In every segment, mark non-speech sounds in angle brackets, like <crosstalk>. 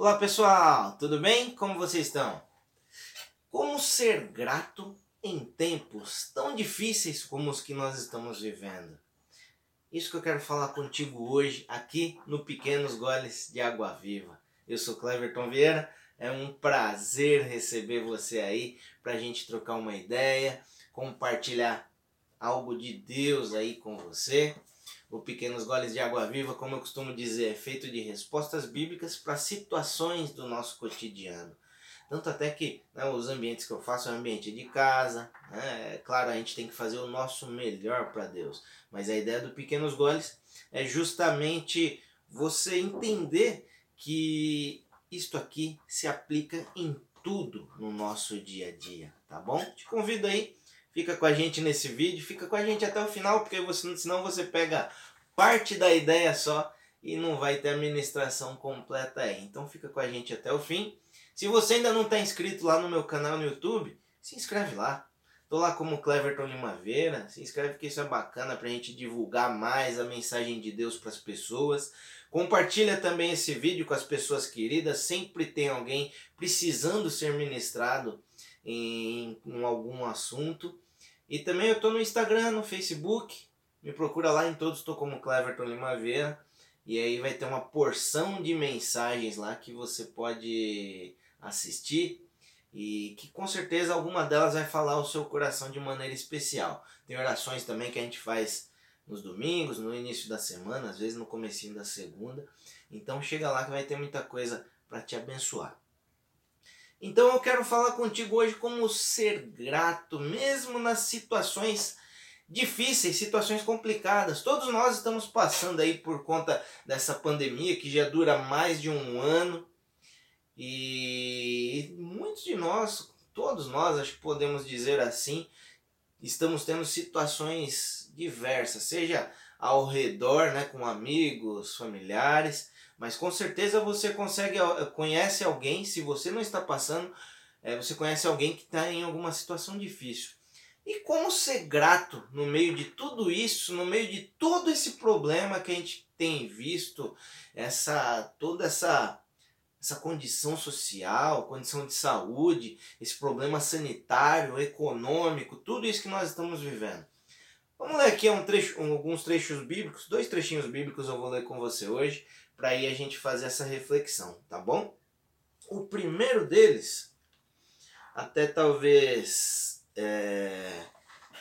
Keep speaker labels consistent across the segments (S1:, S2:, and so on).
S1: Olá pessoal, tudo bem? Como vocês estão? Como ser grato em tempos tão difíceis como os que nós estamos vivendo? Isso que eu quero falar contigo hoje aqui no Pequenos Goles de Água Viva. Eu sou Cleverton Vieira, é um prazer receber você aí para a gente trocar uma ideia, compartilhar algo de Deus aí com você. O Pequenos Goles de Água Viva, como eu costumo dizer, é feito de respostas bíblicas para situações do nosso cotidiano. Tanto até que né, os ambientes que eu faço é ambiente de casa. Né? É claro, a gente tem que fazer o nosso melhor para Deus. Mas a ideia do Pequenos Goles é justamente você entender que isto aqui se aplica em tudo no nosso dia a dia, tá bom? Te convido aí Fica com a gente nesse vídeo, fica com a gente até o final, porque você, senão você pega parte da ideia só e não vai ter a ministração completa aí. Então fica com a gente até o fim. Se você ainda não está inscrito lá no meu canal no YouTube, se inscreve lá. Tô lá como Cleverton Limaveira. Se inscreve que isso é bacana para a gente divulgar mais a mensagem de Deus para as pessoas. Compartilha também esse vídeo com as pessoas queridas. Sempre tem alguém precisando ser ministrado em, em algum assunto. E também eu estou no Instagram, no Facebook. Me procura lá em todos, estou como Cleverton Limaveira. E aí vai ter uma porção de mensagens lá que você pode assistir e que com certeza alguma delas vai falar o seu coração de maneira especial. Tem orações também que a gente faz nos domingos, no início da semana, às vezes no comecinho da segunda. Então chega lá que vai ter muita coisa para te abençoar. Então eu quero falar contigo hoje como ser grato, mesmo nas situações difíceis, situações complicadas. Todos nós estamos passando aí por conta dessa pandemia que já dura mais de um ano. E muitos de nós, todos nós, acho que podemos dizer assim, estamos tendo situações diversas, seja ao redor, né, com amigos, familiares, mas com certeza você consegue, conhece alguém, se você não está passando, é, você conhece alguém que está em alguma situação difícil. E como ser grato no meio de tudo isso, no meio de todo esse problema que a gente tem visto, essa toda essa essa condição social, condição de saúde, esse problema sanitário, econômico, tudo isso que nós estamos vivendo. Vamos ler aqui um trecho, um, alguns trechos bíblicos, dois trechinhos bíblicos eu vou ler com você hoje, para aí a gente fazer essa reflexão, tá bom? O primeiro deles, até talvez é,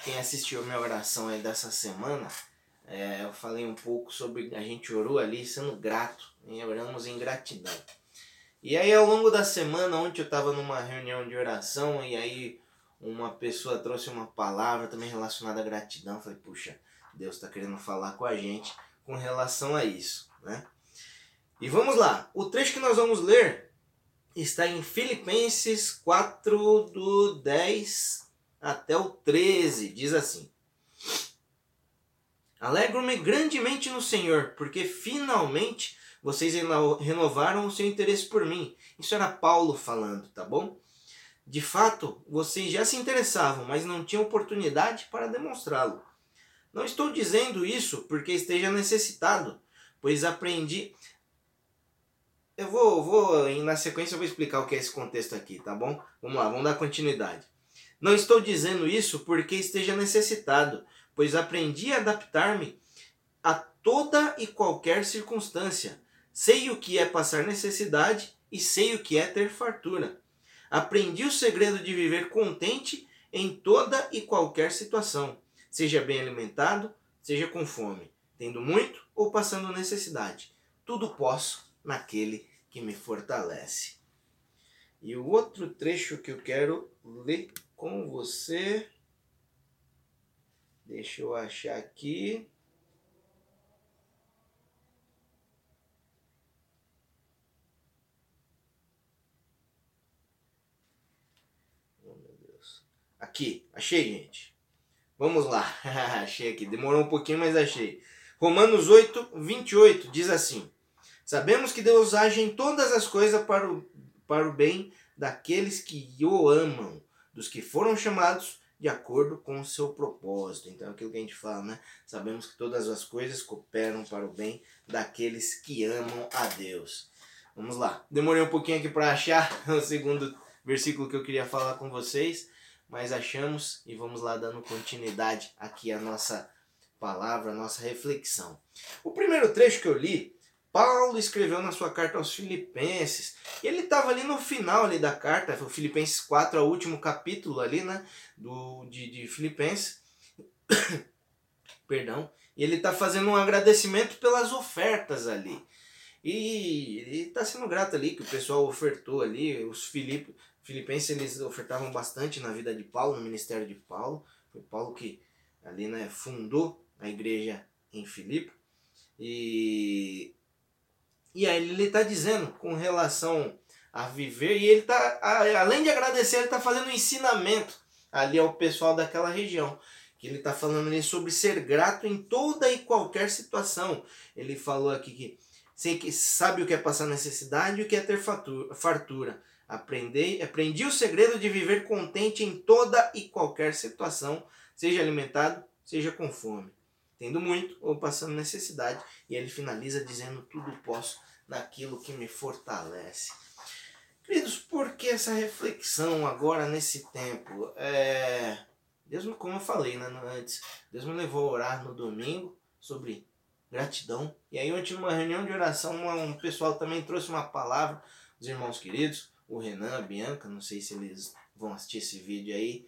S1: quem assistiu a minha oração aí dessa semana, é, eu falei um pouco sobre a gente orou ali sendo grato, e oramos em gratidão. E aí ao longo da semana, ontem eu estava numa reunião de oração e aí uma pessoa trouxe uma palavra também relacionada à gratidão. Falei, puxa, Deus está querendo falar com a gente com relação a isso, né? E vamos lá, o trecho que nós vamos ler está em Filipenses 4, do 10 até o 13, diz assim: Alegro-me grandemente no Senhor, porque finalmente vocês renovaram o seu interesse por mim. Isso era Paulo falando, tá bom? De fato, vocês já se interessavam, mas não tinham oportunidade para demonstrá-lo. Não estou dizendo isso porque esteja necessitado, pois aprendi eu vou, vou, na sequência eu vou explicar o que é esse contexto aqui, tá bom? Vamos lá, vamos dar continuidade. Não estou dizendo isso porque esteja necessitado, pois aprendi a adaptar-me a toda e qualquer circunstância. Sei o que é passar necessidade e sei o que é ter fartura. Aprendi o segredo de viver contente em toda e qualquer situação, seja bem alimentado, seja com fome, tendo muito ou passando necessidade. Tudo posso naquele que me fortalece. E o outro trecho que eu quero ler com você. Deixa eu achar aqui. Oh, meu Deus. Aqui, achei, gente. Vamos lá. <laughs> achei aqui. Demorou um pouquinho, mas achei. Romanos 8, 28 diz assim: Sabemos que Deus age em todas as coisas para o, para o bem daqueles que o amam, dos que foram chamados de acordo com o seu propósito. Então, aquilo que a gente fala, né? Sabemos que todas as coisas cooperam para o bem daqueles que amam a Deus. Vamos lá. Demorei um pouquinho aqui para achar <laughs> o segundo versículo que eu queria falar com vocês, mas achamos e vamos lá dando continuidade aqui à nossa palavra, à nossa reflexão. O primeiro trecho que eu li, Paulo escreveu na sua carta aos Filipenses. E ele estava ali no final ali da carta, o Filipenses 4, é o último capítulo ali, né, do, de, de Filipenses. <coughs> Perdão. E ele está fazendo um agradecimento pelas ofertas ali. E ele está sendo grato ali que o pessoal ofertou ali. Os Filip, filipenses eles ofertavam bastante na vida de Paulo, no ministério de Paulo. Foi Paulo que ali né, fundou a igreja em Filipe. E, e aí ele está dizendo com relação a viver, e ele está, além de agradecer, ele está fazendo um ensinamento ali ao pessoal daquela região que ele está falando ali sobre ser grato em toda e qualquer situação. Ele falou aqui que, sei que sabe o que é passar necessidade e o que é ter fartura. Aprendi, aprendi o segredo de viver contente em toda e qualquer situação, seja alimentado, seja com fome, tendo muito ou passando necessidade. E ele finaliza dizendo: Tudo posso naquilo que me fortalece. Queridos, por que essa reflexão agora nesse tempo? É Deus, como eu falei né, antes, Deus me levou a orar no domingo sobre gratidão. E aí ontem numa reunião de oração, um pessoal também trouxe uma palavra, os irmãos queridos, o Renan, a Bianca, não sei se eles vão assistir esse vídeo aí,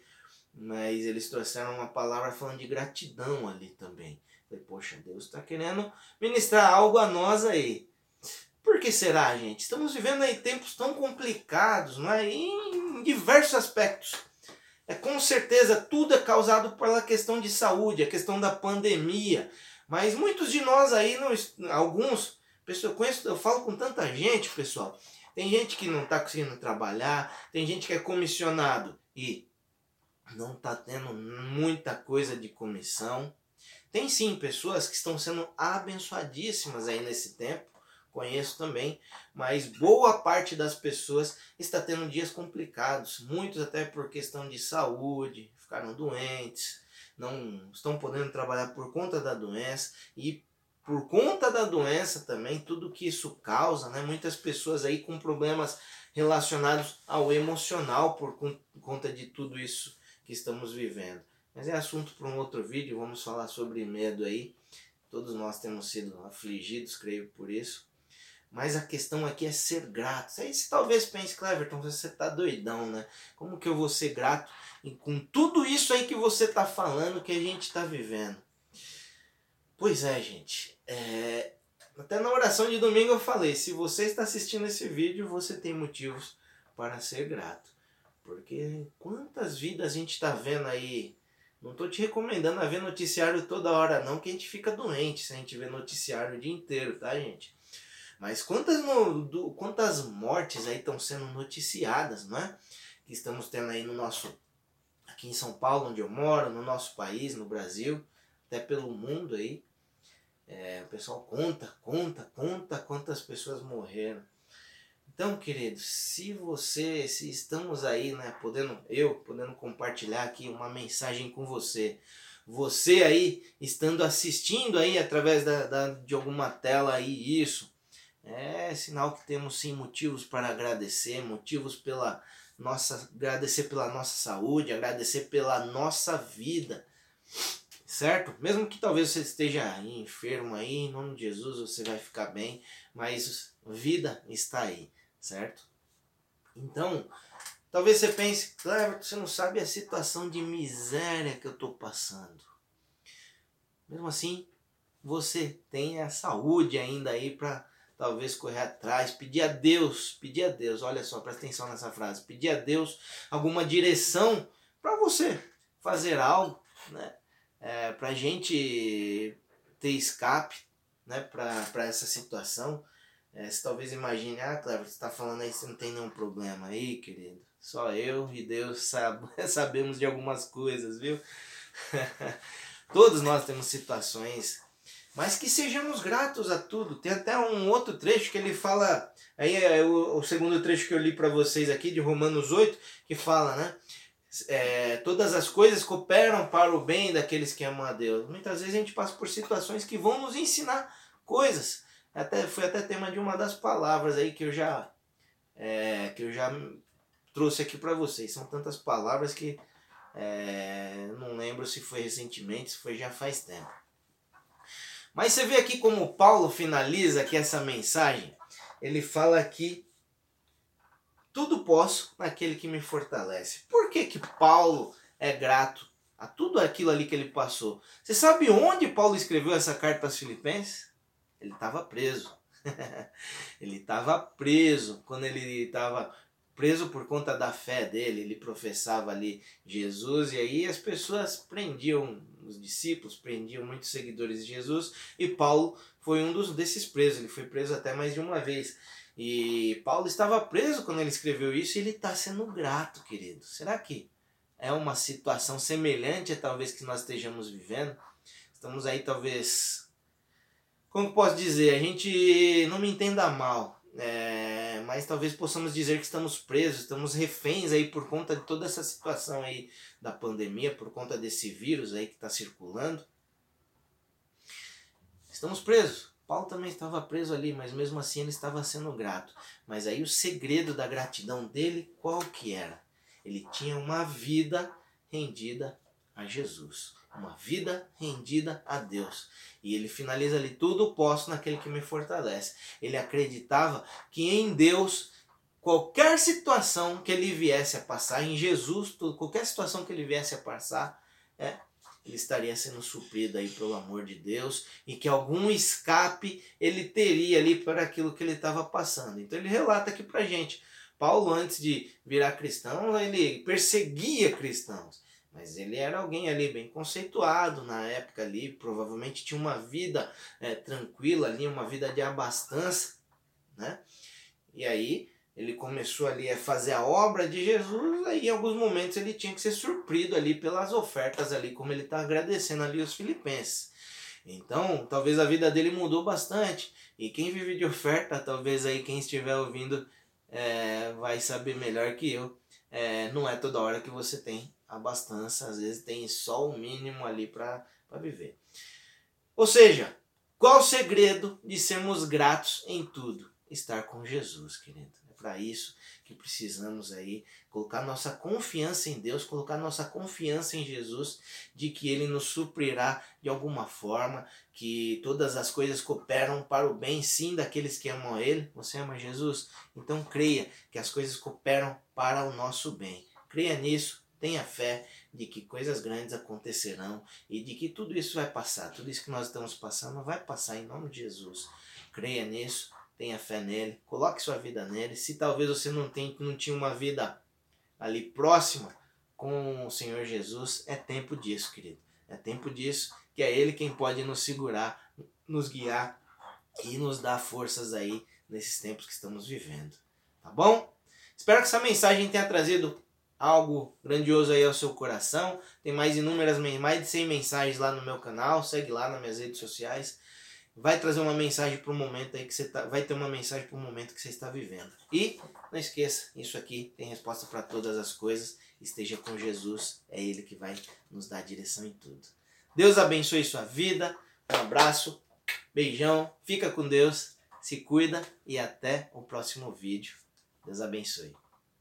S1: mas eles trouxeram uma palavra falando de gratidão ali também. Falei, poxa, Deus está querendo ministrar algo a nós aí. Por que será, gente? Estamos vivendo aí tempos tão complicados, não é? em diversos aspectos. É, com certeza tudo é causado pela questão de saúde, a questão da pandemia. Mas muitos de nós aí, não, alguns, pessoal, conheço, eu falo com tanta gente, pessoal. Tem gente que não está conseguindo trabalhar, tem gente que é comissionado e não está tendo muita coisa de comissão. Tem sim pessoas que estão sendo abençoadíssimas aí nesse tempo conheço também, mas boa parte das pessoas está tendo dias complicados, muitos até por questão de saúde, ficaram doentes, não estão podendo trabalhar por conta da doença e por conta da doença também, tudo que isso causa, né? Muitas pessoas aí com problemas relacionados ao emocional por conta de tudo isso que estamos vivendo. Mas é assunto para um outro vídeo, vamos falar sobre medo aí. Todos nós temos sido afligidos, creio por isso. Mas a questão aqui é ser grato. Aí você talvez pense, Cleverton, você tá doidão, né? Como que eu vou ser grato com tudo isso aí que você tá falando que a gente tá vivendo? Pois é, gente. É... Até na oração de domingo eu falei, se você está assistindo esse vídeo, você tem motivos para ser grato. Porque quantas vidas a gente está vendo aí não tô te recomendando a ver noticiário toda hora, não, que a gente fica doente se a gente ver noticiário o dia inteiro, tá, gente? Mas quantas, no, do, quantas mortes aí estão sendo noticiadas, não é? Que estamos tendo aí no nosso. Aqui em São Paulo, onde eu moro, no nosso país, no Brasil, até pelo mundo aí. É, o pessoal conta, conta, conta quantas pessoas morreram. Então, queridos, se você, se estamos aí, né, podendo, eu podendo compartilhar aqui uma mensagem com você, você aí estando assistindo aí através da, da de alguma tela aí isso, é sinal que temos sim motivos para agradecer, motivos pela nossa agradecer pela nossa saúde, agradecer pela nossa vida. Certo? Mesmo que talvez você esteja enfermo aí, em nome de Jesus você vai ficar bem, mas vida está aí, certo? Então, talvez você pense, claro, você não sabe a situação de miséria que eu estou passando. Mesmo assim, você tem a saúde ainda aí para talvez correr atrás, pedir a Deus, pedir a Deus, olha só, presta atenção nessa frase, pedir a Deus alguma direção para você fazer algo, né? É, para a gente ter escape, né? Para essa situação. É, você talvez imagine, ah, Cleber, você está falando aí, você não tem nenhum problema aí, querido. Só eu e Deus sabe, <laughs> sabemos de algumas coisas, viu? <laughs> Todos nós temos situações mas que sejamos gratos a tudo. Tem até um outro trecho que ele fala, aí é o, o segundo trecho que eu li para vocês aqui de Romanos 8, que fala, né? É, todas as coisas cooperam para o bem daqueles que amam a Deus. Muitas vezes a gente passa por situações que vão nos ensinar coisas. Até, foi até tema de uma das palavras aí que eu já, é, que eu já trouxe aqui para vocês. São tantas palavras que é, não lembro se foi recentemente, se foi já faz tempo. Mas você vê aqui como Paulo finaliza aqui essa mensagem. Ele fala aqui tudo posso naquele que me fortalece. Por que que Paulo é grato a tudo aquilo ali que ele passou? Você sabe onde Paulo escreveu essa carta aos Filipenses? Ele estava preso. <laughs> ele estava preso quando ele estava preso por conta da fé dele, ele professava ali Jesus e aí as pessoas prendiam os discípulos, prendiam muitos seguidores de Jesus e Paulo foi um dos desses presos, ele foi preso até mais de uma vez. E Paulo estava preso quando ele escreveu isso e ele está sendo grato, querido. Será que é uma situação semelhante talvez que nós estejamos vivendo? Estamos aí talvez. Como posso dizer? A gente não me entenda mal, é, mas talvez possamos dizer que estamos presos, estamos reféns aí por conta de toda essa situação aí da pandemia, por conta desse vírus aí que está circulando. Estamos presos. Paulo também estava preso ali, mas mesmo assim ele estava sendo grato. Mas aí o segredo da gratidão dele, qual que era? Ele tinha uma vida rendida a Jesus. Uma vida rendida a Deus. E ele finaliza ali: tudo posso naquele que me fortalece. Ele acreditava que em Deus, qualquer situação que ele viesse a passar, em Jesus, qualquer situação que ele viesse a passar, é, ele estaria sendo suprido aí pelo amor de Deus e que algum escape ele teria ali para aquilo que ele estava passando. Então ele relata aqui para gente. Paulo, antes de virar cristão, ele perseguia cristãos. Mas ele era alguém ali bem conceituado na época ali, provavelmente tinha uma vida é, tranquila ali, uma vida de abastança, né? E aí ele começou ali a fazer a obra de Jesus, aí em alguns momentos ele tinha que ser surprido ali pelas ofertas ali, como ele está agradecendo ali os filipenses. Então, talvez a vida dele mudou bastante. E quem vive de oferta, talvez aí quem estiver ouvindo é, vai saber melhor que eu. É, não é toda hora que você tem abastança, às vezes tem só o mínimo ali para viver. Ou seja, qual o segredo de sermos gratos em tudo? Estar com Jesus, querido para isso que precisamos aí colocar nossa confiança em Deus, colocar nossa confiança em Jesus, de que Ele nos suprirá de alguma forma, que todas as coisas cooperam para o bem, sim, daqueles que amam Ele. Você ama Jesus? Então creia que as coisas cooperam para o nosso bem. Creia nisso, tenha fé de que coisas grandes acontecerão e de que tudo isso vai passar, tudo isso que nós estamos passando vai passar em nome de Jesus. Creia nisso, tenha fé nele, coloque sua vida nele. Se talvez você não, tem, não tinha uma vida ali próxima com o Senhor Jesus, é tempo disso, querido. É tempo disso, que é Ele quem pode nos segurar, nos guiar e nos dar forças aí nesses tempos que estamos vivendo. Tá bom? Espero que essa mensagem tenha trazido algo grandioso aí ao seu coração. Tem mais inúmeras, mais de 100 mensagens lá no meu canal. Segue lá nas minhas redes sociais vai trazer uma mensagem para o momento aí que você tá, vai ter uma mensagem para o momento que você está vivendo. E não esqueça, isso aqui tem resposta para todas as coisas. Esteja com Jesus, é ele que vai nos dar direção em tudo. Deus abençoe sua vida. Um abraço, beijão, fica com Deus, se cuida e até o próximo vídeo. Deus abençoe.